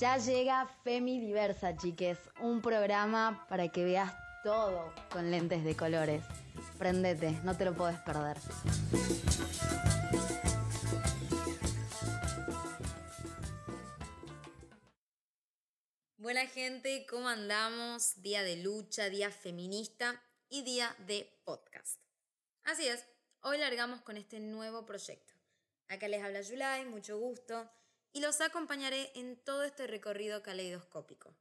Ya llega Femi Diversa, chiques, un programa para que veas todo con lentes de colores. Prendete, no te lo puedes perder. Buena gente, ¿cómo andamos? Día de lucha, día feminista y día de podcast. Así es, hoy largamos con este nuevo proyecto. Acá les habla Yulai, mucho gusto y los acompañaré en todo este recorrido caleidoscópico.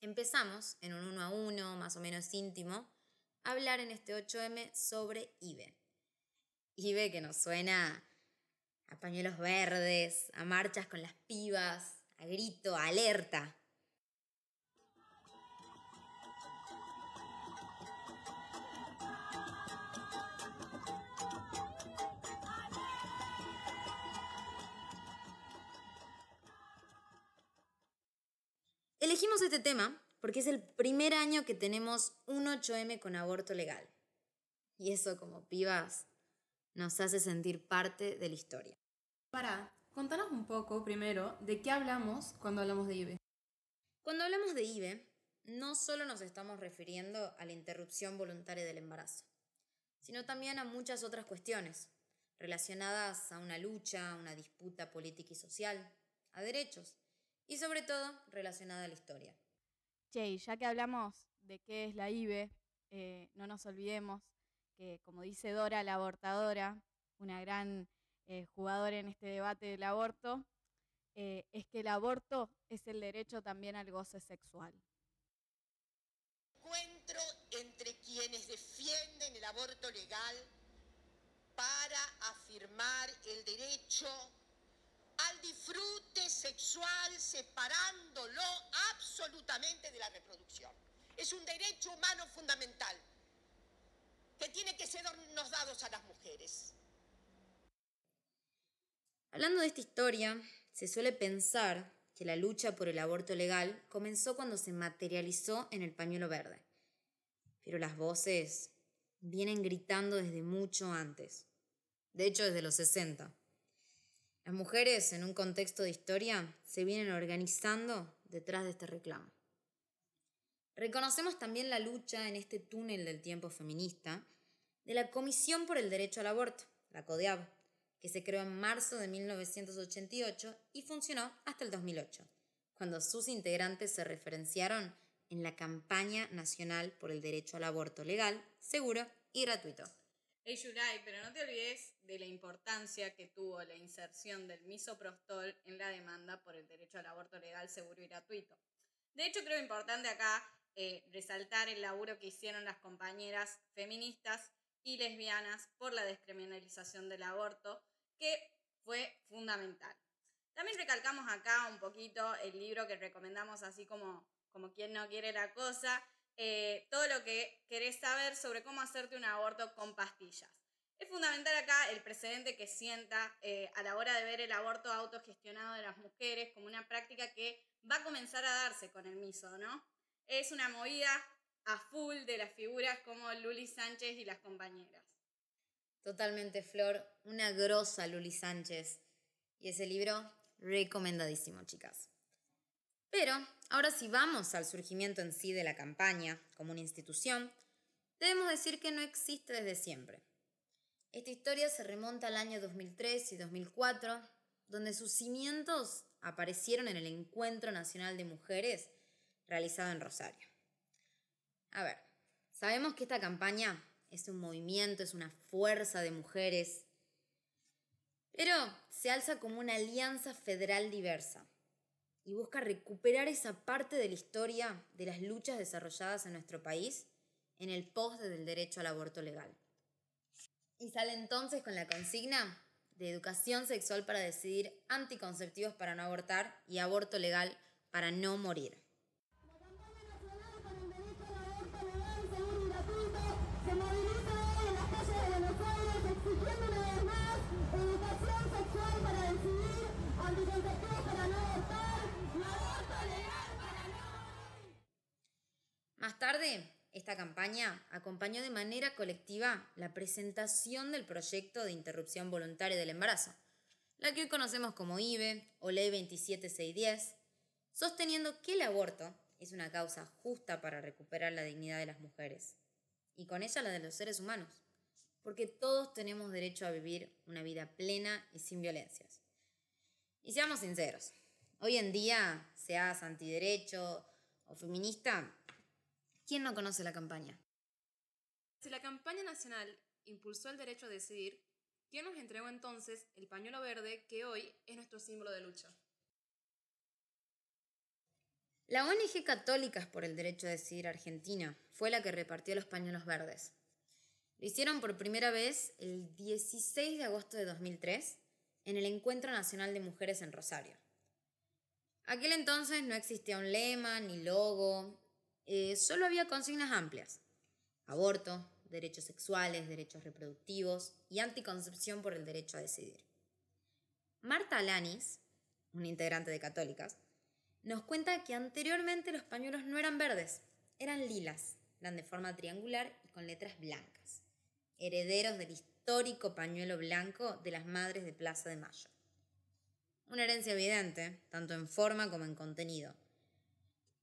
Empezamos en un uno a uno, más o menos íntimo, a hablar en este 8M sobre IBE. IBE que nos suena a pañuelos verdes, a marchas con las pibas, a grito, a alerta. Elegimos este tema porque es el primer año que tenemos un 8M con aborto legal. Y eso como pibas nos hace sentir parte de la historia. Para, contanos un poco primero de qué hablamos cuando hablamos de IBE. Cuando hablamos de IBE, no solo nos estamos refiriendo a la interrupción voluntaria del embarazo, sino también a muchas otras cuestiones relacionadas a una lucha, a una disputa política y social, a derechos y sobre todo relacionada a la historia. Che, ya que hablamos de qué es la IBE, eh, no nos olvidemos que, como dice Dora, la abortadora, una gran eh, jugadora en este debate del aborto, eh, es que el aborto es el derecho también al goce sexual. Encuentro entre quienes defienden el aborto legal para afirmar el derecho al disfrute sexual separándolo absolutamente de la reproducción. Es un derecho humano fundamental que tiene que sernos dados a las mujeres. Hablando de esta historia, se suele pensar que la lucha por el aborto legal comenzó cuando se materializó en el pañuelo verde. Pero las voces vienen gritando desde mucho antes. De hecho, desde los 60. Las mujeres, en un contexto de historia, se vienen organizando detrás de este reclamo. Reconocemos también la lucha en este túnel del tiempo feminista de la Comisión por el Derecho al Aborto, la CODEAB, que se creó en marzo de 1988 y funcionó hasta el 2008, cuando sus integrantes se referenciaron en la campaña nacional por el derecho al aborto legal, seguro y gratuito. Hey pero no te olvides de la importancia que tuvo la inserción del misoprostol en la demanda por el derecho al aborto legal, seguro y gratuito. De hecho, creo importante acá eh, resaltar el laburo que hicieron las compañeras feministas y lesbianas por la descriminalización del aborto, que fue fundamental. También recalcamos acá un poquito el libro que recomendamos, así como, como quien no quiere la cosa, eh, todo lo que querés saber sobre cómo hacerte un aborto con pastillas. Es fundamental acá el precedente que sienta eh, a la hora de ver el aborto autogestionado de las mujeres como una práctica que va a comenzar a darse con el miso, ¿no? Es una movida a full de las figuras como Luli Sánchez y las compañeras. Totalmente, Flor, una grosa Luli Sánchez. Y ese libro, recomendadísimo, chicas. Pero ahora si vamos al surgimiento en sí de la campaña como una institución, debemos decir que no existe desde siempre. Esta historia se remonta al año 2003 y 2004, donde sus cimientos aparecieron en el Encuentro Nacional de Mujeres realizado en Rosario. A ver, sabemos que esta campaña es un movimiento, es una fuerza de mujeres, pero se alza como una alianza federal diversa y busca recuperar esa parte de la historia de las luchas desarrolladas en nuestro país en el post del derecho al aborto legal. Y sale entonces con la consigna de educación sexual para decidir, anticonceptivos para no abortar y aborto legal para no morir. Tarde, esta campaña acompañó de manera colectiva la presentación del proyecto de interrupción voluntaria del embarazo, la que hoy conocemos como IBE o Ley 27610, sosteniendo que el aborto es una causa justa para recuperar la dignidad de las mujeres y con ella la de los seres humanos, porque todos tenemos derecho a vivir una vida plena y sin violencias. Y seamos sinceros, hoy en día, seas antiderecho o feminista, ¿quién no conoce la campaña? Si la campaña nacional impulsó el derecho a decidir, ¿quién nos entregó entonces el pañuelo verde que hoy es nuestro símbolo de lucha? La ONG Católicas por el Derecho a Decidir Argentina fue la que repartió los pañuelos verdes. Lo hicieron por primera vez el 16 de agosto de 2003 en el Encuentro Nacional de Mujeres en Rosario. Aquel entonces no existía un lema ni logo, eh, solo había consignas amplias. Aborto, derechos sexuales, derechos reproductivos y anticoncepción por el derecho a decidir. Marta Alanis, una integrante de Católicas, nos cuenta que anteriormente los pañuelos no eran verdes, eran lilas, eran de forma triangular y con letras blancas, herederos del histórico pañuelo blanco de las Madres de Plaza de Mayo. Una herencia evidente, tanto en forma como en contenido,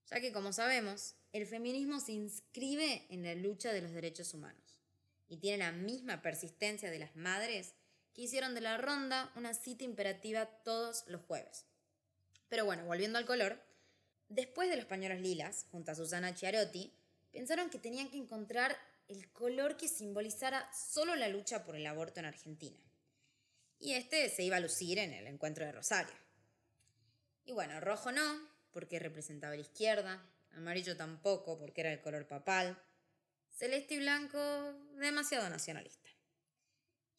ya que como sabemos, el feminismo se inscribe en la lucha de los derechos humanos y tiene la misma persistencia de las madres que hicieron de la ronda una cita imperativa todos los jueves. Pero bueno, volviendo al color, después de los pañuelos lilas, junto a Susana Chiarotti, pensaron que tenían que encontrar el color que simbolizara solo la lucha por el aborto en Argentina. Y este se iba a lucir en el encuentro de Rosario. Y bueno, rojo no, porque representaba la izquierda, amarillo tampoco, porque era el color papal, celeste y blanco, demasiado nacionalista.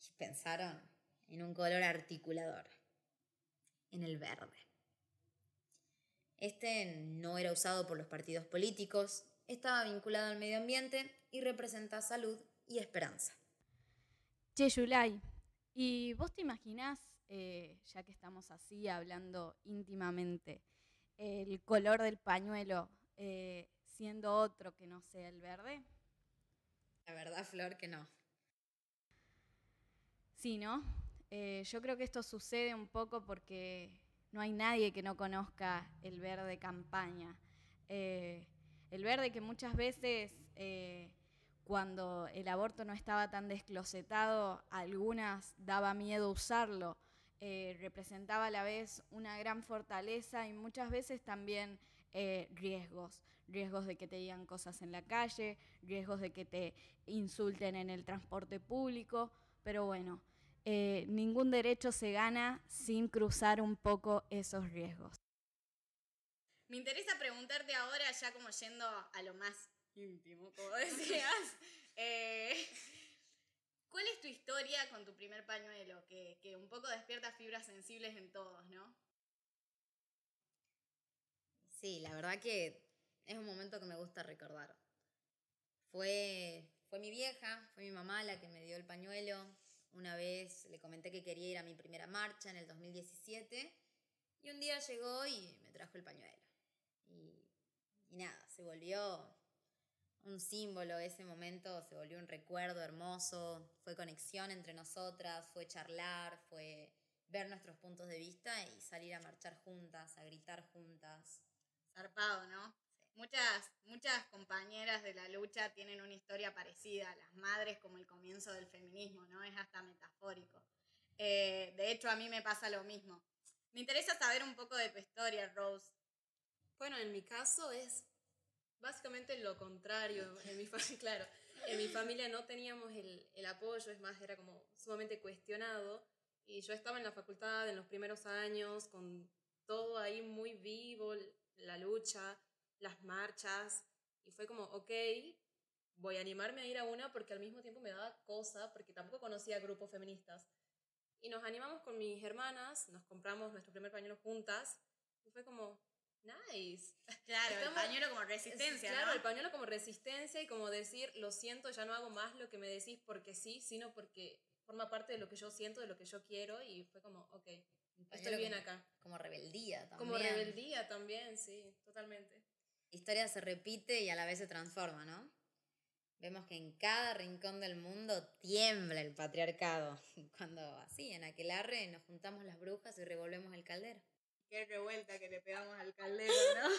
Y pensaron en un color articulador, en el verde. Este no era usado por los partidos políticos, estaba vinculado al medio ambiente y representa salud y esperanza. Che, Yulai, ¿y vos te imaginás, eh, ya que estamos así hablando íntimamente, el color del pañuelo eh, siendo otro que no sea el verde? La verdad, Flor, que no. Sí, ¿no? Eh, yo creo que esto sucede un poco porque no hay nadie que no conozca el verde campaña. Eh, el verde que muchas veces eh, cuando el aborto no estaba tan desclosetado, a algunas daba miedo usarlo. Eh, representaba a la vez una gran fortaleza y muchas veces también riesgos. Riesgos de que te digan cosas en la calle, riesgos de que te insulten en el transporte público. Pero bueno, eh, ningún derecho se gana sin cruzar un poco esos riesgos. Me interesa preguntarte ahora, ya como yendo a lo más íntimo, como decías, eh, ¿cuál con tu primer pañuelo? Que, que un poco despierta fibras sensibles en todos, ¿no? Sí, la verdad que es un momento que me gusta recordar. Fue, fue mi vieja, fue mi mamá la que me dio el pañuelo, una vez le comenté que quería ir a mi primera marcha en el 2017 y un día llegó y me trajo el pañuelo. Y, nada, se volvió un símbolo ese momento, se volvió un recuerdo hermoso, fue conexión entre nosotras, fue charlar, fue ver nuestros puntos de vista y salir a marchar juntas, a gritar juntas. Zarpado, ¿no? Muchas, muchas compañeras de la lucha tienen una historia parecida, las madres como el comienzo del feminismo, ¿no? Es hasta metafórico. Eh, de hecho, a mí me pasa lo mismo. Me interesa saber un poco de tu historia, Rose. Bueno, en mi caso es básicamente lo contrario. En mi, claro, en mi familia no teníamos el, el apoyo, es más, era como sumamente cuestionado. Y yo estaba en la facultad en los primeros años, con todo ahí muy vivo, la lucha las marchas, y fue como, ok, voy a animarme a ir a una porque al mismo tiempo me daba cosa, porque tampoco conocía grupos feministas. Y nos animamos con mis hermanas, nos compramos nuestro primer pañuelo juntas, y fue como, nice. Claro, el pañuelo como resistencia. Claro, el pañuelo como resistencia y como decir, lo siento, ya no hago más lo que me decís porque sí, sino porque forma parte de lo que yo siento, de lo que yo quiero, y fue como, ok, estoy bien acá. Como rebeldía también. Como rebeldía también, sí, totalmente historia se repite y a la vez se transforma, ¿no? Vemos que en cada rincón del mundo tiembla el patriarcado. Cuando así, en aquel arre, nos juntamos las brujas y revolvemos el caldero. Qué revuelta que le pegamos al caldero, ¿no?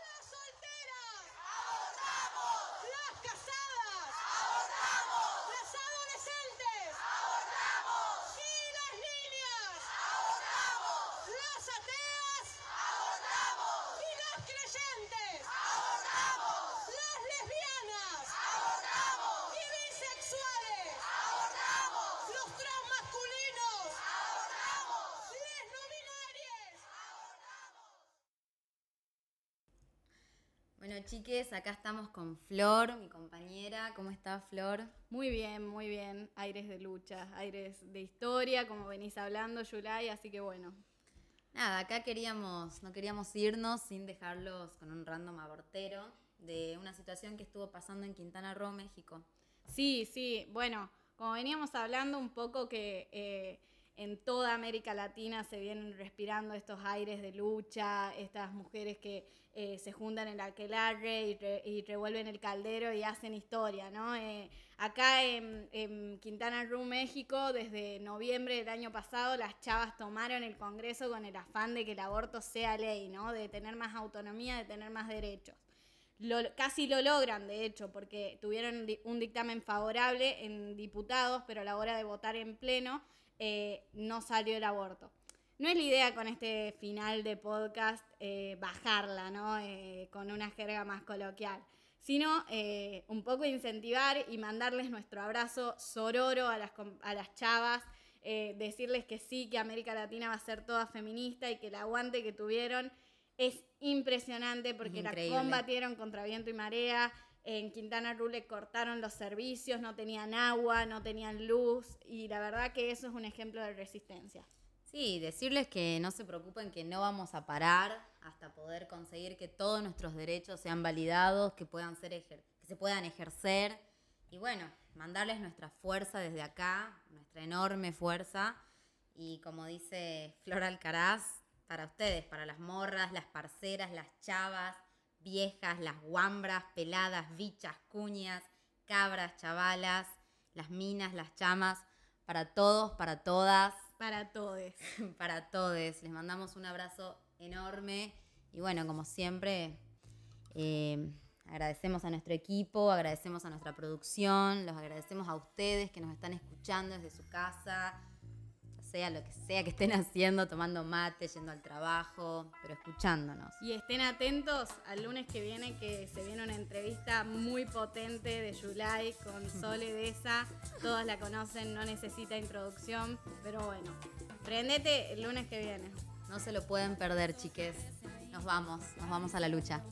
Las solteras. Ahorramos. Las casadas. Ahorramos. Las adolescentes. Ahorramos. Y las niñas. Ahorramos. Las ateas. Ahorramos. Y las creyentes. Ahorramos. Las lesbianas. Ahorramos. Y bisexuales. Ahorramos. Los transmasculinos. Ahorramos. Les no binarias. Bueno, chiques, acá estamos con Flor, mi compañera. ¿Cómo está Flor? Muy bien, muy bien. Aires de lucha, aires de historia, como venís hablando, Yulai, así que bueno. Nada, acá queríamos, no queríamos irnos sin dejarlos con un random abortero de una situación que estuvo pasando en Quintana Roo, México. Sí, sí, bueno, como veníamos hablando un poco que eh, en toda América Latina se vienen respirando estos aires de lucha, estas mujeres que eh, se juntan en el aquelarre y, y revuelven el caldero y hacen historia, ¿no? Eh, acá en, Quintana Roo, México, desde noviembre del año pasado, las chavas tomaron el Congreso con el afán de que el aborto sea ley, ¿no? De tener más autonomía, de tener más derechos. Casi lo logran, de hecho, porque tuvieron un dictamen favorable en diputados, pero a la hora de votar en pleno eh, no salió el aborto. No es la idea con este final de podcast eh, bajarla, ¿no? Eh, con una jerga más coloquial, sino un poco incentivar y mandarles nuestro abrazo sororo a las, a las chavas, decirles que sí, que América Latina va a ser toda feminista y que el aguante que tuvieron es impresionante porque la combatieron contra viento y marea. En Quintana Roo le cortaron los servicios, no tenían agua, no tenían luz y la verdad que eso es un ejemplo de resistencia. Sí, decirles que no se preocupen, que no vamos a parar hasta poder conseguir que todos nuestros derechos sean validados, que puedan ser ejer- que se puedan ejercer y bueno, mandarles nuestra fuerza desde acá, nuestra enorme fuerza y como dice Flor Alcaraz, para ustedes, para las morras, las parceras, las chavas, viejas, las guambras, peladas, bichas, cuñas, cabras, chavalas, las minas, las chamas, para todos, para todas, Para todos. para todos. Les mandamos un abrazo enorme y bueno, como siempre, eh, agradecemos a nuestro equipo, agradecemos a nuestra producción, los agradecemos a ustedes que nos están escuchando desde su casa, sea lo que sea que estén haciendo, tomando mate, yendo al trabajo, pero escuchándonos. Y estén atentos al lunes que viene que se viene una entrevista muy potente de Yulai con Sole Deza. Todos la conocen, no necesita introducción, pero bueno, prendete el lunes que viene. No se lo pueden perder, chiques. Nos vamos, nos vamos a la lucha.